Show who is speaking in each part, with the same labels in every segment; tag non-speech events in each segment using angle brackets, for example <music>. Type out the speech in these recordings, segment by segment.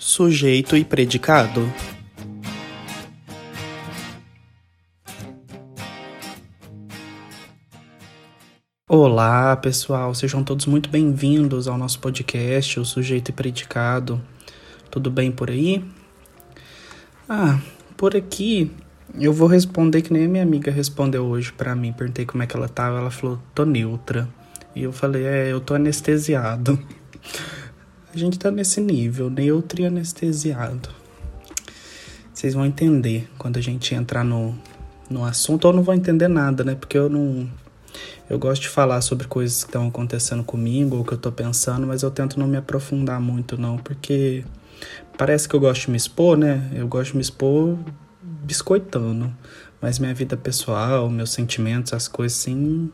Speaker 1: Sujeito e predicado. Olá, pessoal, sejam todos muito bem-vindos ao nosso podcast, O Sujeito e Predicado. Tudo bem por aí? Ah, por aqui eu vou responder que nem a minha amiga respondeu hoje para mim. Perguntei como é que ela tava, ela falou: "Tô neutra". E eu falei: "É, eu tô anestesiado". <laughs> A gente tá nesse nível, neutro e anestesiado. Vocês vão entender quando a gente entrar no, no assunto, ou não vão entender nada, né? Porque eu não eu gosto de falar sobre coisas que estão acontecendo comigo ou que eu tô pensando, mas eu tento não me aprofundar muito, não, porque parece que eu gosto de me expor, né? Eu gosto de me expor biscoitando, mas minha vida pessoal, meus sentimentos, as coisas assim,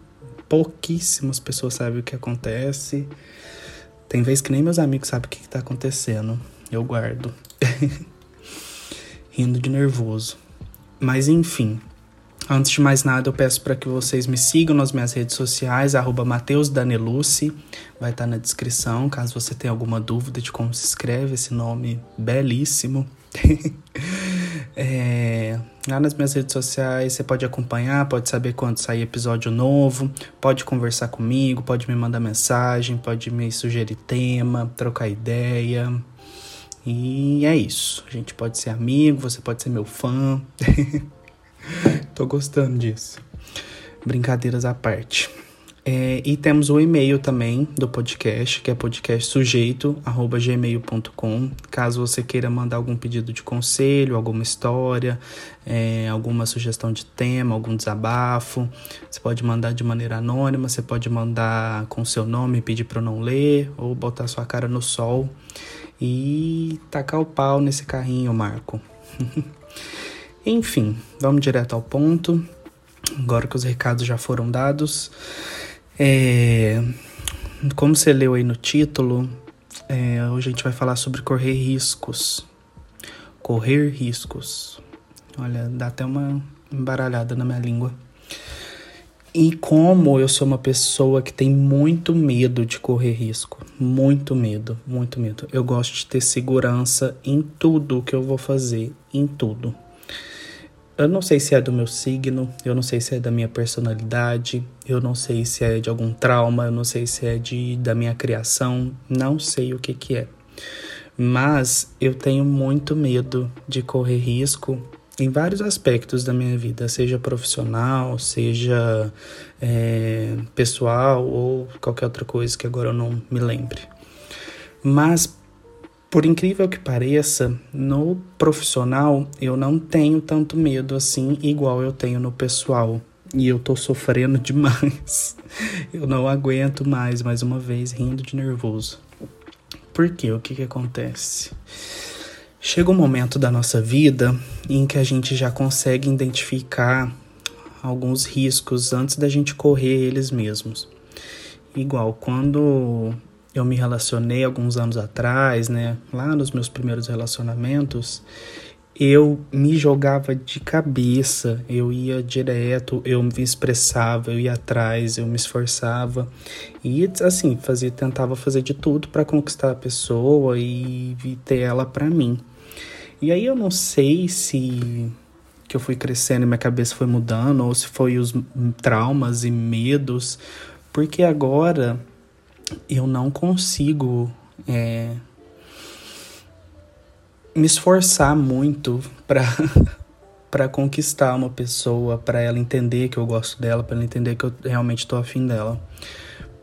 Speaker 1: pouquíssimas pessoas sabem o que acontece. Tem vezes que nem meus amigos sabem o que, que tá acontecendo. Eu guardo. <laughs> Rindo de nervoso. Mas enfim, Antes de mais nada, eu peço para que vocês me sigam nas minhas redes sociais, arroba vai estar tá na descrição, caso você tenha alguma dúvida de como se escreve esse nome belíssimo. <laughs> é, lá nas minhas redes sociais você pode acompanhar, pode saber quando sair episódio novo, pode conversar comigo, pode me mandar mensagem, pode me sugerir tema, trocar ideia. E é isso. A gente pode ser amigo, você pode ser meu fã. <laughs> Tô gostando disso. Brincadeiras à parte. É, e temos o e-mail também do podcast, que é podcastsujeito.gmail.com. Caso você queira mandar algum pedido de conselho, alguma história, é, alguma sugestão de tema, algum desabafo, você pode mandar de maneira anônima, você pode mandar com seu nome, pedir para eu não ler, ou botar sua cara no sol e tacar o pau nesse carrinho, Marco. <laughs> Enfim, vamos direto ao ponto. Agora que os recados já foram dados. É, como você leu aí no título, é, hoje a gente vai falar sobre correr riscos. Correr riscos. Olha, dá até uma embaralhada na minha língua. E como eu sou uma pessoa que tem muito medo de correr risco, muito medo, muito medo. Eu gosto de ter segurança em tudo que eu vou fazer, em tudo. Eu não sei se é do meu signo, eu não sei se é da minha personalidade, eu não sei se é de algum trauma, eu não sei se é de, da minha criação, não sei o que que é. Mas eu tenho muito medo de correr risco em vários aspectos da minha vida, seja profissional, seja é, pessoal ou qualquer outra coisa que agora eu não me lembre. Mas por incrível que pareça, no profissional eu não tenho tanto medo assim, igual eu tenho no pessoal. E eu tô sofrendo <laughs> demais. Eu não aguento mais, mais uma vez, rindo de nervoso. Por quê? O que que acontece? Chega um momento da nossa vida em que a gente já consegue identificar alguns riscos antes da gente correr eles mesmos. Igual quando eu me relacionei alguns anos atrás, né? Lá nos meus primeiros relacionamentos, eu me jogava de cabeça, eu ia direto, eu me expressava, eu ia atrás, eu me esforçava e assim, fazia, tentava fazer de tudo para conquistar a pessoa e, e ter ela para mim. E aí eu não sei se que eu fui crescendo e minha cabeça foi mudando ou se foi os traumas e medos, porque agora eu não consigo é, me esforçar muito para <laughs> para conquistar uma pessoa, para ela entender que eu gosto dela, para ela entender que eu realmente estou afim dela.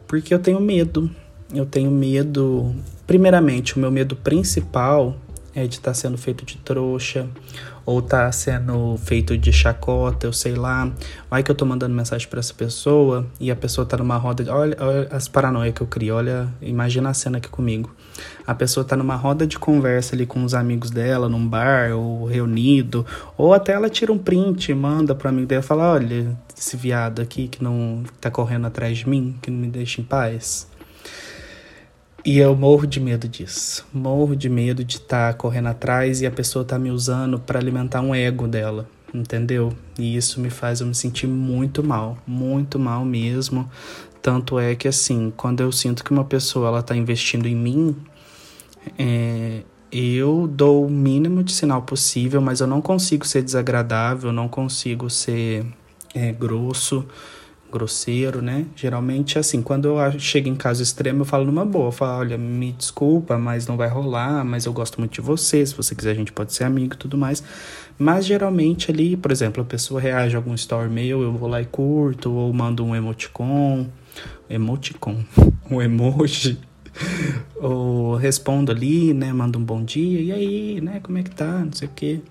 Speaker 1: Porque eu tenho medo. Eu tenho medo. Primeiramente, o meu medo principal é de estar tá sendo feito de trouxa, ou tá sendo feito de chacota, eu sei lá. Vai que eu tô mandando mensagem para essa pessoa e a pessoa tá numa roda. De, olha, olha as paranoias que eu crio, olha, imagina a cena aqui comigo. A pessoa tá numa roda de conversa ali com os amigos dela, num bar, ou reunido, ou até ela tira um print, manda pro amigo dela e fala: olha, esse viado aqui que não tá correndo atrás de mim, que não me deixa em paz. E eu morro de medo disso. Morro de medo de estar tá correndo atrás e a pessoa tá me usando para alimentar um ego dela, entendeu? E isso me faz eu me sentir muito mal, muito mal mesmo. Tanto é que assim, quando eu sinto que uma pessoa ela tá investindo em mim, é, eu dou o mínimo de sinal possível, mas eu não consigo ser desagradável, não consigo ser é, grosso, grosseiro, né? Geralmente, assim, quando eu chego em caso extremo, eu falo numa boa. Eu falo, olha, me desculpa, mas não vai rolar, mas eu gosto muito de você. Se você quiser, a gente pode ser amigo e tudo mais. Mas geralmente ali, por exemplo, a pessoa reage a algum story meu, eu vou lá e curto, ou mando um emoticon, emoticon, <laughs> um emoji, <laughs> ou respondo ali, né? Mando um bom dia, e aí, né? Como é que tá? Não sei o quê.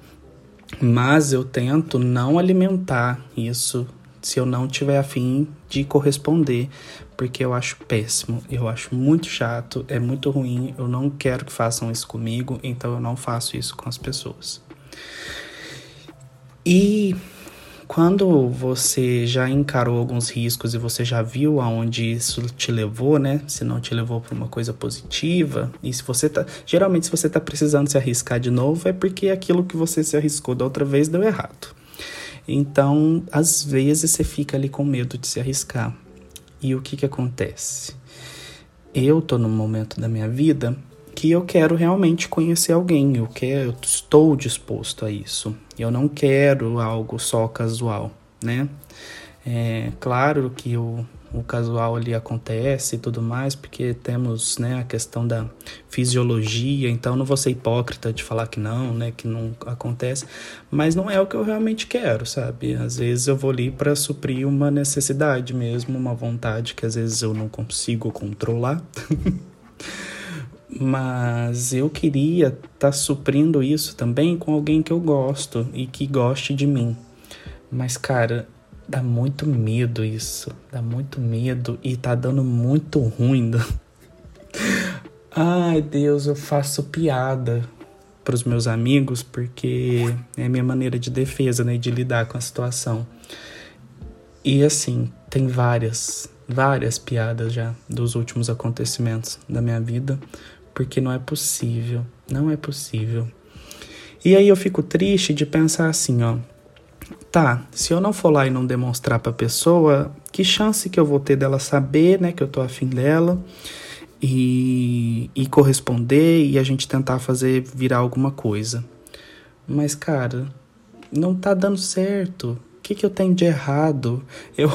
Speaker 1: Mas eu tento não alimentar isso se eu não tiver afim de corresponder, porque eu acho péssimo, eu acho muito chato, é muito ruim, eu não quero que façam isso comigo, então eu não faço isso com as pessoas. E quando você já encarou alguns riscos e você já viu aonde isso te levou, né? Se não te levou para uma coisa positiva, e se você tá, geralmente se você tá precisando se arriscar de novo é porque aquilo que você se arriscou da outra vez deu errado. Então, às vezes você fica ali com medo de se arriscar. E o que que acontece? Eu tô num momento da minha vida que eu quero realmente conhecer alguém, eu quero, eu estou disposto a isso. Eu não quero algo só casual, né? É claro que eu o casual ali acontece e tudo mais, porque temos né, a questão da fisiologia, então não vou ser hipócrita de falar que não, né, que não acontece, mas não é o que eu realmente quero, sabe? Às vezes eu vou ali para suprir uma necessidade mesmo, uma vontade que às vezes eu não consigo controlar. <laughs> mas eu queria estar tá suprindo isso também com alguém que eu gosto e que goste de mim. Mas, cara, Dá muito medo isso. Dá muito medo e tá dando muito ruim. <laughs> Ai, Deus, eu faço piada para os meus amigos porque é a minha maneira de defesa, né, de lidar com a situação. E assim, tem várias, várias piadas já dos últimos acontecimentos da minha vida, porque não é possível, não é possível. E aí eu fico triste de pensar assim, ó, tá, se eu não for lá e não demonstrar pra pessoa, que chance que eu vou ter dela saber, né, que eu tô afim dela e, e corresponder e a gente tentar fazer virar alguma coisa. Mas, cara, não tá dando certo. O que, que eu tenho de errado? Eu,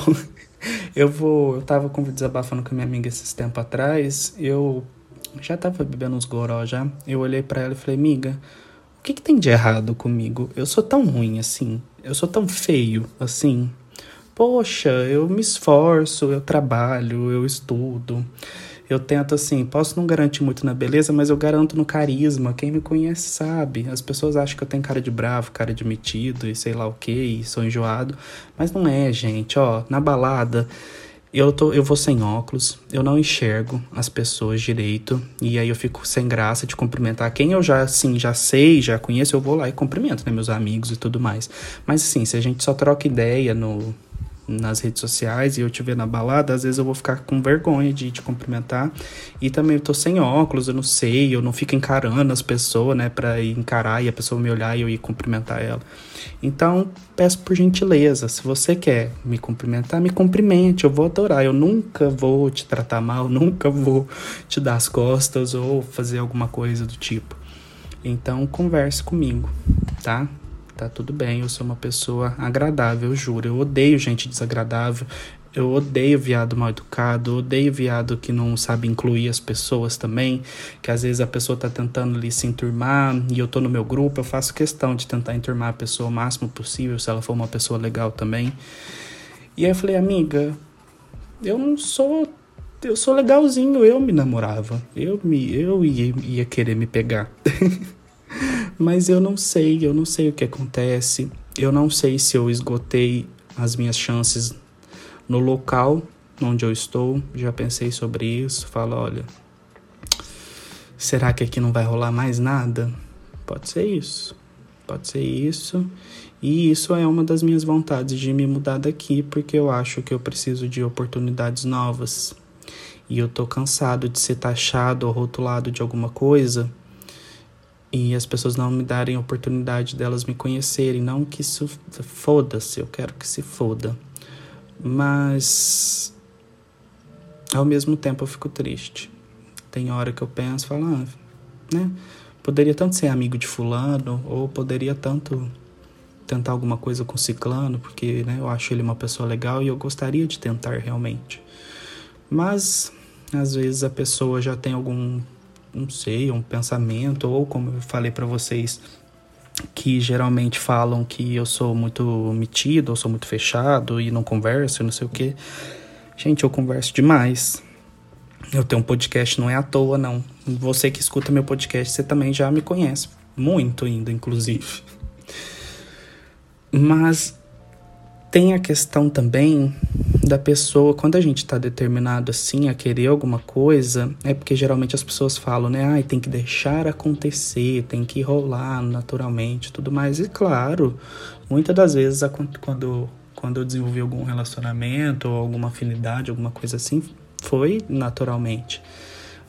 Speaker 1: <laughs> eu vou. Eu tava desabafando com a minha amiga esses tempos atrás. Eu já tava bebendo uns goró já. Eu olhei para ela e falei, amiga, o que, que tem de errado comigo? Eu sou tão ruim assim eu sou tão feio assim. Poxa, eu me esforço, eu trabalho, eu estudo. Eu tento assim, posso não garantir muito na beleza, mas eu garanto no carisma. Quem me conhece sabe. As pessoas acham que eu tenho cara de bravo, cara de metido e sei lá o que, e sou enjoado. Mas não é, gente. Ó, na balada, eu, tô, eu vou sem óculos, eu não enxergo as pessoas direito, e aí eu fico sem graça de cumprimentar quem eu já, assim, já sei, já conheço, eu vou lá e cumprimento, né, meus amigos e tudo mais. Mas, assim, se a gente só troca ideia no, nas redes sociais e eu te ver na balada, às vezes eu vou ficar com vergonha de te cumprimentar. E também eu tô sem óculos, eu não sei, eu não fico encarando as pessoas, né, pra encarar e a pessoa me olhar e eu ir cumprimentar ela. Então, peço por gentileza, se você quer me cumprimentar, me cumprimente, eu vou adorar. Eu nunca vou te tratar mal, <laughs> nunca vou te dar as costas ou fazer alguma coisa do tipo. Então, converse comigo, tá? Tá tudo bem, eu sou uma pessoa agradável, eu juro. Eu odeio gente desagradável, eu odeio viado mal educado, odeio viado que não sabe incluir as pessoas também, que às vezes a pessoa tá tentando ali se enturmar e eu tô no meu grupo, eu faço questão de tentar enturmar a pessoa o máximo possível, se ela for uma pessoa legal também. E aí eu falei, amiga, eu não sou eu sou legalzinho, eu me namorava. Eu me eu ia, ia querer me pegar. <laughs> Mas eu não sei, eu não sei o que acontece. Eu não sei se eu esgotei as minhas chances no local onde eu estou. Já pensei sobre isso. Falo, olha, será que aqui não vai rolar mais nada? Pode ser isso. Pode ser isso. E isso é uma das minhas vontades de me mudar daqui, porque eu acho que eu preciso de oportunidades novas. E eu tô cansado de ser taxado ou rotulado de alguma coisa e as pessoas não me darem oportunidade delas me conhecerem. Não que isso foda-se, eu quero que se foda. Mas ao mesmo tempo eu fico triste. Tem hora que eu penso, falo, ah, né? poderia tanto ser amigo de fulano, ou poderia tanto tentar alguma coisa com ciclano, porque né, eu acho ele uma pessoa legal e eu gostaria de tentar realmente. Mas às vezes a pessoa já tem algum, não sei, um pensamento, ou como eu falei para vocês, que geralmente falam que eu sou muito metido, ou sou muito fechado e não converso, não sei o que. Gente, eu converso demais. Eu tenho um podcast, não é à toa, não. Você que escuta meu podcast, você também já me conhece. Muito ainda, inclusive. Mas tem a questão também da pessoa, quando a gente está determinado assim a querer alguma coisa, é porque geralmente as pessoas falam, né? Ai, tem que deixar acontecer, tem que rolar naturalmente tudo mais. E claro, muitas das vezes quando, quando eu desenvolvi algum relacionamento ou alguma afinidade, alguma coisa assim, foi naturalmente.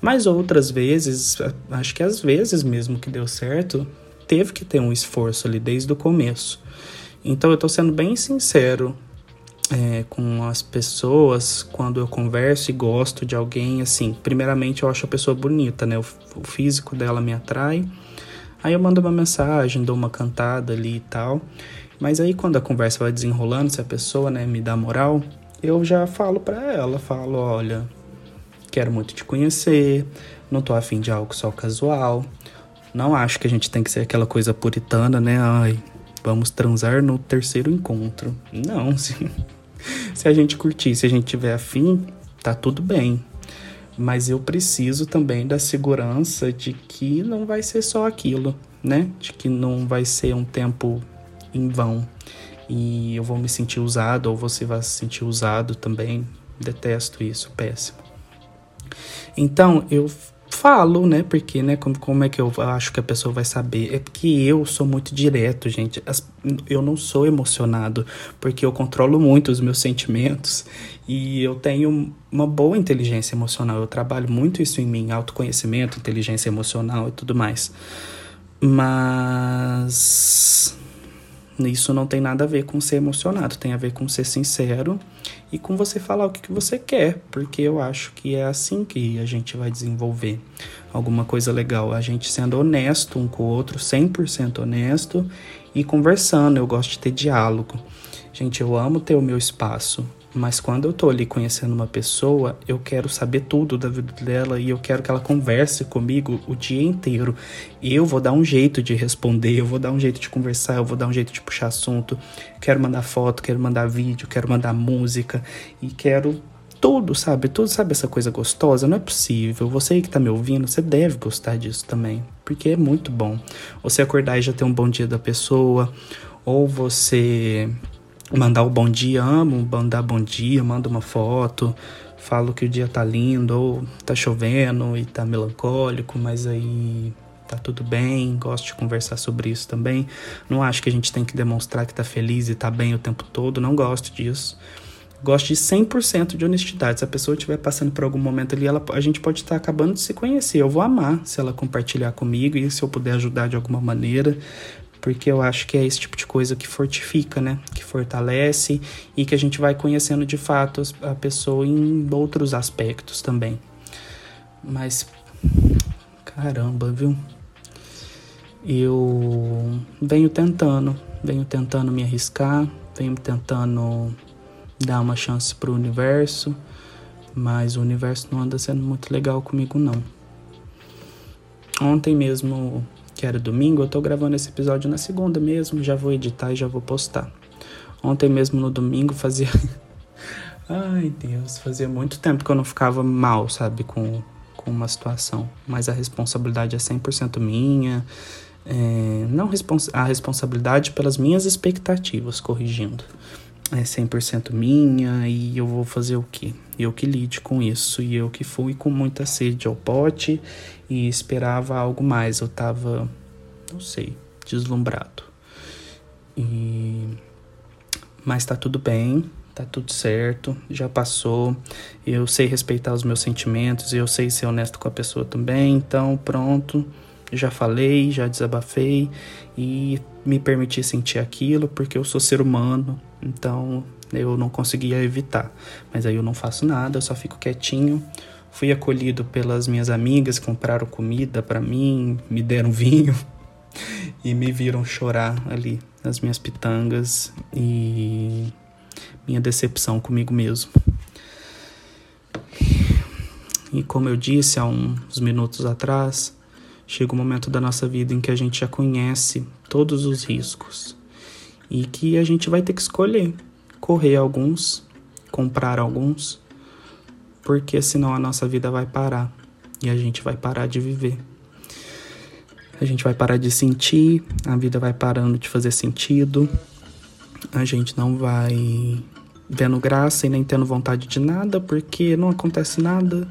Speaker 1: Mas outras vezes, acho que às vezes mesmo que deu certo, teve que ter um esforço ali desde o começo. Então eu tô sendo bem sincero é, com as pessoas quando eu converso e gosto de alguém, assim, primeiramente eu acho a pessoa bonita, né? O, o físico dela me atrai. Aí eu mando uma mensagem, dou uma cantada ali e tal. Mas aí quando a conversa vai desenrolando, se a pessoa, né, me dá moral, eu já falo para ela, falo, olha, quero muito te conhecer, não tô afim de algo só casual. Não acho que a gente tem que ser aquela coisa puritana, né? Ai, vamos transar no terceiro encontro. Não, <laughs> se, se a gente curtir, se a gente tiver afim, tá tudo bem. Mas eu preciso também da segurança de que não vai ser só aquilo, né? De que não vai ser um tempo em vão e eu vou me sentir usado ou você vai se sentir usado também. Detesto isso, péssimo. Então, eu falo, né? Porque, né? Como, como é que eu acho que a pessoa vai saber? É porque eu sou muito direto, gente. As, eu não sou emocionado, porque eu controlo muito os meus sentimentos e eu tenho uma boa inteligência emocional. Eu trabalho muito isso em mim, autoconhecimento, inteligência emocional e tudo mais. Mas isso não tem nada a ver com ser emocionado, tem a ver com ser sincero e com você falar o que, que você quer, porque eu acho que é assim que a gente vai desenvolver alguma coisa legal. A gente sendo honesto um com o outro, 100% honesto e conversando. Eu gosto de ter diálogo. Gente, eu amo ter o meu espaço. Mas quando eu tô ali conhecendo uma pessoa, eu quero saber tudo da vida dela e eu quero que ela converse comigo o dia inteiro. E eu vou dar um jeito de responder, eu vou dar um jeito de conversar, eu vou dar um jeito de puxar assunto. Quero mandar foto, quero mandar vídeo, quero mandar música e quero tudo, sabe? Tudo, sabe essa coisa gostosa? Não é possível. Você que tá me ouvindo, você deve gostar disso também, porque é muito bom. Você acordar e já ter um bom dia da pessoa, ou você mandar o bom dia, amo mandar bom dia, mando uma foto, falo que o dia tá lindo, ou tá chovendo e tá melancólico, mas aí tá tudo bem, gosto de conversar sobre isso também. Não acho que a gente tem que demonstrar que tá feliz e tá bem o tempo todo, não gosto disso. Gosto de 100% de honestidade. Se a pessoa estiver passando por algum momento ali, ela, a gente pode estar tá acabando de se conhecer. Eu vou amar se ela compartilhar comigo e se eu puder ajudar de alguma maneira porque eu acho que é esse tipo de coisa que fortifica, né? Que fortalece e que a gente vai conhecendo de fato a pessoa em outros aspectos também. Mas caramba, viu? Eu venho tentando, venho tentando me arriscar, venho tentando dar uma chance pro universo, mas o universo não anda sendo muito legal comigo não. Ontem mesmo que era domingo, eu tô gravando esse episódio na segunda mesmo, já vou editar e já vou postar. Ontem mesmo no domingo fazia. <laughs> Ai Deus, fazia muito tempo que eu não ficava mal, sabe, com, com uma situação. Mas a responsabilidade é 100% minha. É, não respons a responsabilidade pelas minhas expectativas, corrigindo. É 100% minha e eu vou fazer o quê? Eu que lide com isso e eu que fui com muita sede ao pote e esperava algo mais. Eu tava, não sei, deslumbrado. E mas tá tudo bem, tá tudo certo, já passou. Eu sei respeitar os meus sentimentos, eu sei ser honesto com a pessoa também, então pronto. Já falei, já desabafei e me permiti sentir aquilo porque eu sou ser humano, então eu não conseguia evitar. Mas aí eu não faço nada, eu só fico quietinho, Fui acolhido pelas minhas amigas, compraram comida para mim, me deram vinho <laughs> e me viram chorar ali nas minhas pitangas e minha decepção comigo mesmo. E como eu disse há uns minutos atrás, chega um momento da nossa vida em que a gente já conhece todos os riscos e que a gente vai ter que escolher correr alguns, comprar alguns porque senão a nossa vida vai parar e a gente vai parar de viver. A gente vai parar de sentir, a vida vai parando de fazer sentido, a gente não vai vendo graça e nem tendo vontade de nada, porque não acontece nada,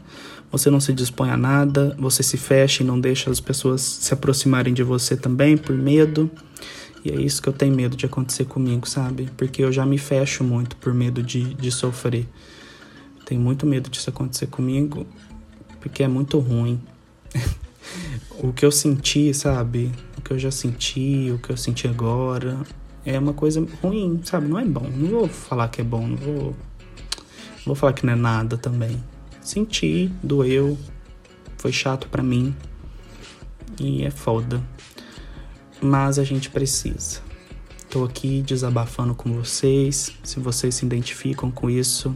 Speaker 1: você não se dispõe a nada, você se fecha e não deixa as pessoas se aproximarem de você também por medo. E é isso que eu tenho medo de acontecer comigo, sabe? Porque eu já me fecho muito por medo de, de sofrer. Tenho muito medo disso acontecer comigo, porque é muito ruim. <laughs> o que eu senti, sabe? O que eu já senti, o que eu senti agora, é uma coisa ruim, sabe? Não é bom. Não vou falar que é bom, não vou. Não vou falar que não é nada também. Senti, doeu, foi chato para mim. E é foda. Mas a gente precisa. Tô aqui desabafando com vocês. Se vocês se identificam com isso,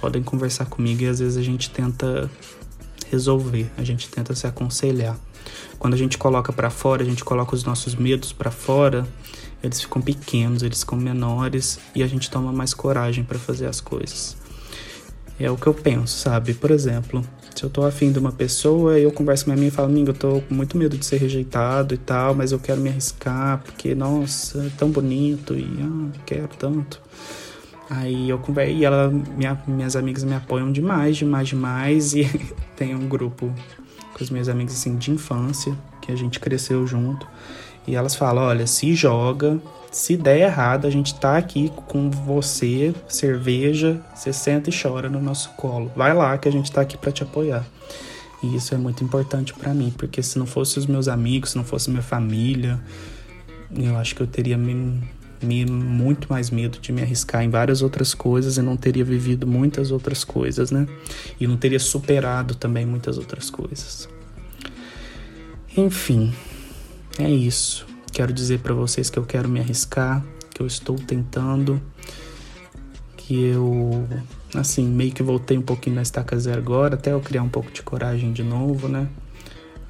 Speaker 1: podem conversar comigo e às vezes a gente tenta resolver, a gente tenta se aconselhar. Quando a gente coloca para fora, a gente coloca os nossos medos para fora, eles ficam pequenos, eles ficam menores e a gente toma mais coragem para fazer as coisas. É o que eu penso, sabe? Por exemplo, se eu tô afim de uma pessoa, eu converso com minha amiga e falo, amiga, eu tô com muito medo de ser rejeitado e tal, mas eu quero me arriscar, porque, nossa, é tão bonito e ah, quero tanto. Aí eu converso e ela, minha, minhas amigas me apoiam demais, demais, demais. E <laughs> tem um grupo com as minhas amigas assim de infância, que a gente cresceu junto. E elas falam: olha, se joga, se der errado, a gente tá aqui com você, cerveja, você senta e chora no nosso colo. Vai lá que a gente tá aqui para te apoiar. E isso é muito importante para mim, porque se não fosse os meus amigos, se não fosse minha família, eu acho que eu teria me me, muito mais medo de me arriscar em várias outras coisas e não teria vivido muitas outras coisas, né? E não teria superado também muitas outras coisas. Enfim, é isso. Quero dizer para vocês que eu quero me arriscar, que eu estou tentando, que eu, assim, meio que voltei um pouquinho na estaca zero agora, até eu criar um pouco de coragem de novo, né?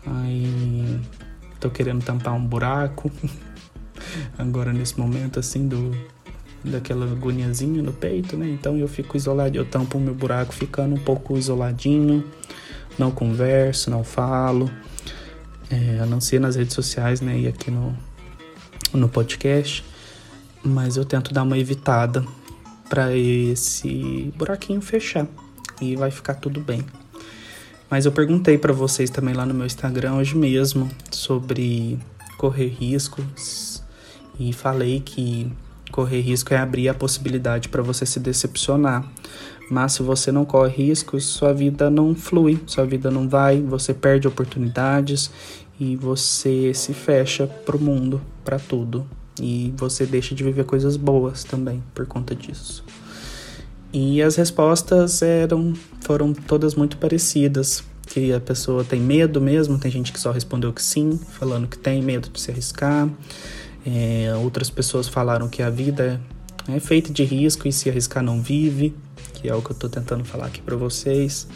Speaker 1: Aí tô querendo tampar um buraco. <laughs> agora nesse momento assim do daquela agoniazinha no peito, né? Então eu fico isolado, eu tampo o meu buraco ficando um pouco isoladinho, não converso, não falo, é, a não ser nas redes sociais, né? E aqui no, no podcast, mas eu tento dar uma evitada para esse buraquinho fechar e vai ficar tudo bem. Mas eu perguntei para vocês também lá no meu Instagram hoje mesmo sobre correr riscos e falei que correr risco é abrir a possibilidade para você se decepcionar. Mas se você não corre riscos, sua vida não flui, sua vida não vai, você perde oportunidades e você se fecha para o mundo, para tudo. E você deixa de viver coisas boas também por conta disso. E as respostas eram foram todas muito parecidas. Que a pessoa tem medo mesmo, tem gente que só respondeu que sim, falando que tem medo de se arriscar. É, outras pessoas falaram que a vida é feita de risco e se arriscar não vive, que é o que eu estou tentando falar aqui para vocês.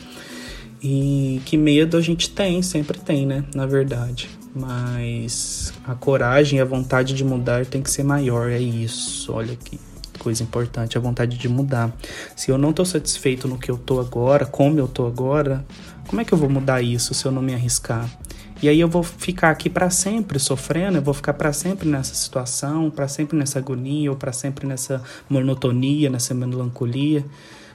Speaker 1: E que medo a gente tem, sempre tem, né? Na verdade. Mas a coragem e a vontade de mudar tem que ser maior, é isso. Olha que coisa importante, a vontade de mudar. Se eu não estou satisfeito no que eu tô agora, como eu tô agora, como é que eu vou mudar isso se eu não me arriscar? E aí eu vou ficar aqui para sempre sofrendo, eu vou ficar para sempre nessa situação, para sempre nessa agonia, ou para sempre nessa monotonia, nessa melancolia.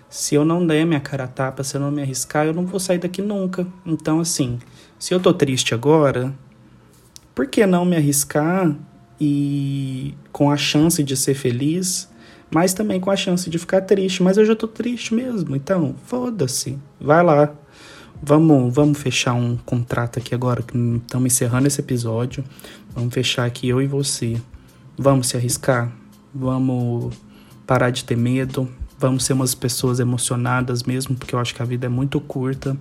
Speaker 1: Se eu não der minha cara a tapa, se eu não me arriscar, eu não vou sair daqui nunca. Então, assim, se eu tô triste agora, por que não me arriscar e com a chance de ser feliz, mas também com a chance de ficar triste? Mas eu já tô triste mesmo, então foda-se, vai lá, Vamos, vamos fechar um contrato aqui agora, que estamos encerrando esse episódio. Vamos fechar aqui eu e você. Vamos se arriscar? Vamos parar de ter medo? Vamos ser umas pessoas emocionadas mesmo, porque eu acho que a vida é muito curta.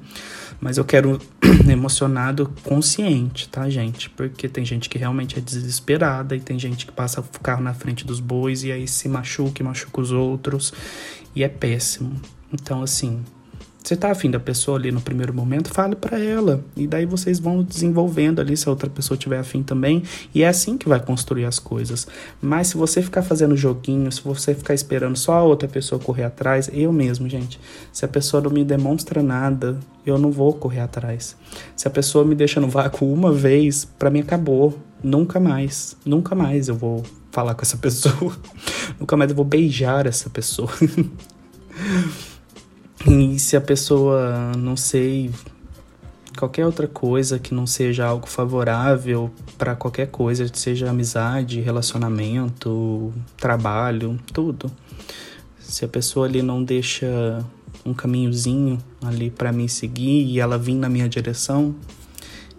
Speaker 1: Mas eu quero <clears throat> emocionado consciente, tá, gente? Porque tem gente que realmente é desesperada e tem gente que passa o carro na frente dos bois e aí se machuca e machuca os outros. E é péssimo. Então, assim, você tá afim da pessoa ali no primeiro momento, fale para ela. E daí vocês vão desenvolvendo ali se a outra pessoa tiver afim também. E é assim que vai construir as coisas. Mas se você ficar fazendo joguinho, se você ficar esperando só a outra pessoa correr atrás, eu mesmo, gente, se a pessoa não me demonstra nada, eu não vou correr atrás. Se a pessoa me deixa no vácuo uma vez, para mim acabou. Nunca mais, nunca mais eu vou falar com essa <laughs> pessoa. nunca mais eu vou beijar essa pessoa. <laughs> E se a pessoa, não sei, qualquer outra coisa que não seja algo favorável para qualquer coisa, seja amizade, relacionamento, trabalho, tudo. Se a pessoa ali não deixa um caminhozinho ali para mim seguir e ela vir na minha direção,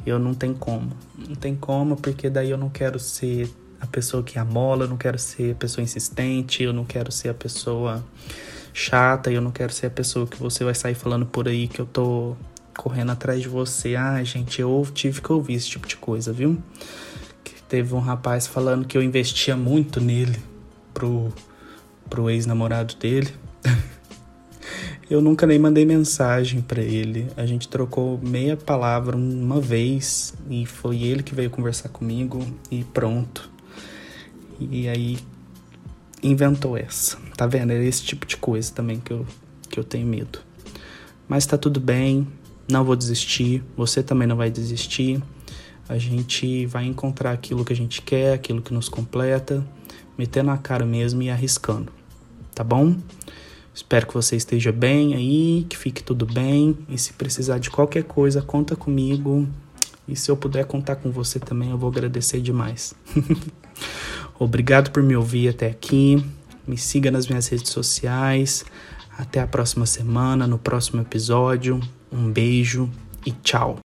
Speaker 1: eu não tem como. Não tem como, porque daí eu não quero ser a pessoa que amola, eu não quero ser a pessoa insistente, eu não quero ser a pessoa chata e eu não quero ser a pessoa que você vai sair falando por aí que eu tô correndo atrás de você. Ah, gente, eu tive que ouvir esse tipo de coisa, viu? Que teve um rapaz falando que eu investia muito nele pro, pro ex-namorado dele. <laughs> eu nunca nem mandei mensagem para ele. A gente trocou meia palavra uma vez e foi ele que veio conversar comigo e pronto. E aí inventou essa. Tá vendo? É esse tipo de coisa também que eu, que eu tenho medo. Mas tá tudo bem, não vou desistir, você também não vai desistir. A gente vai encontrar aquilo que a gente quer, aquilo que nos completa, metendo a cara mesmo e arriscando. Tá bom? Espero que você esteja bem aí, que fique tudo bem. E se precisar de qualquer coisa, conta comigo. E se eu puder contar com você também, eu vou agradecer demais. <laughs> Obrigado por me ouvir até aqui. Me siga nas minhas redes sociais. Até a próxima semana, no próximo episódio. Um beijo e tchau.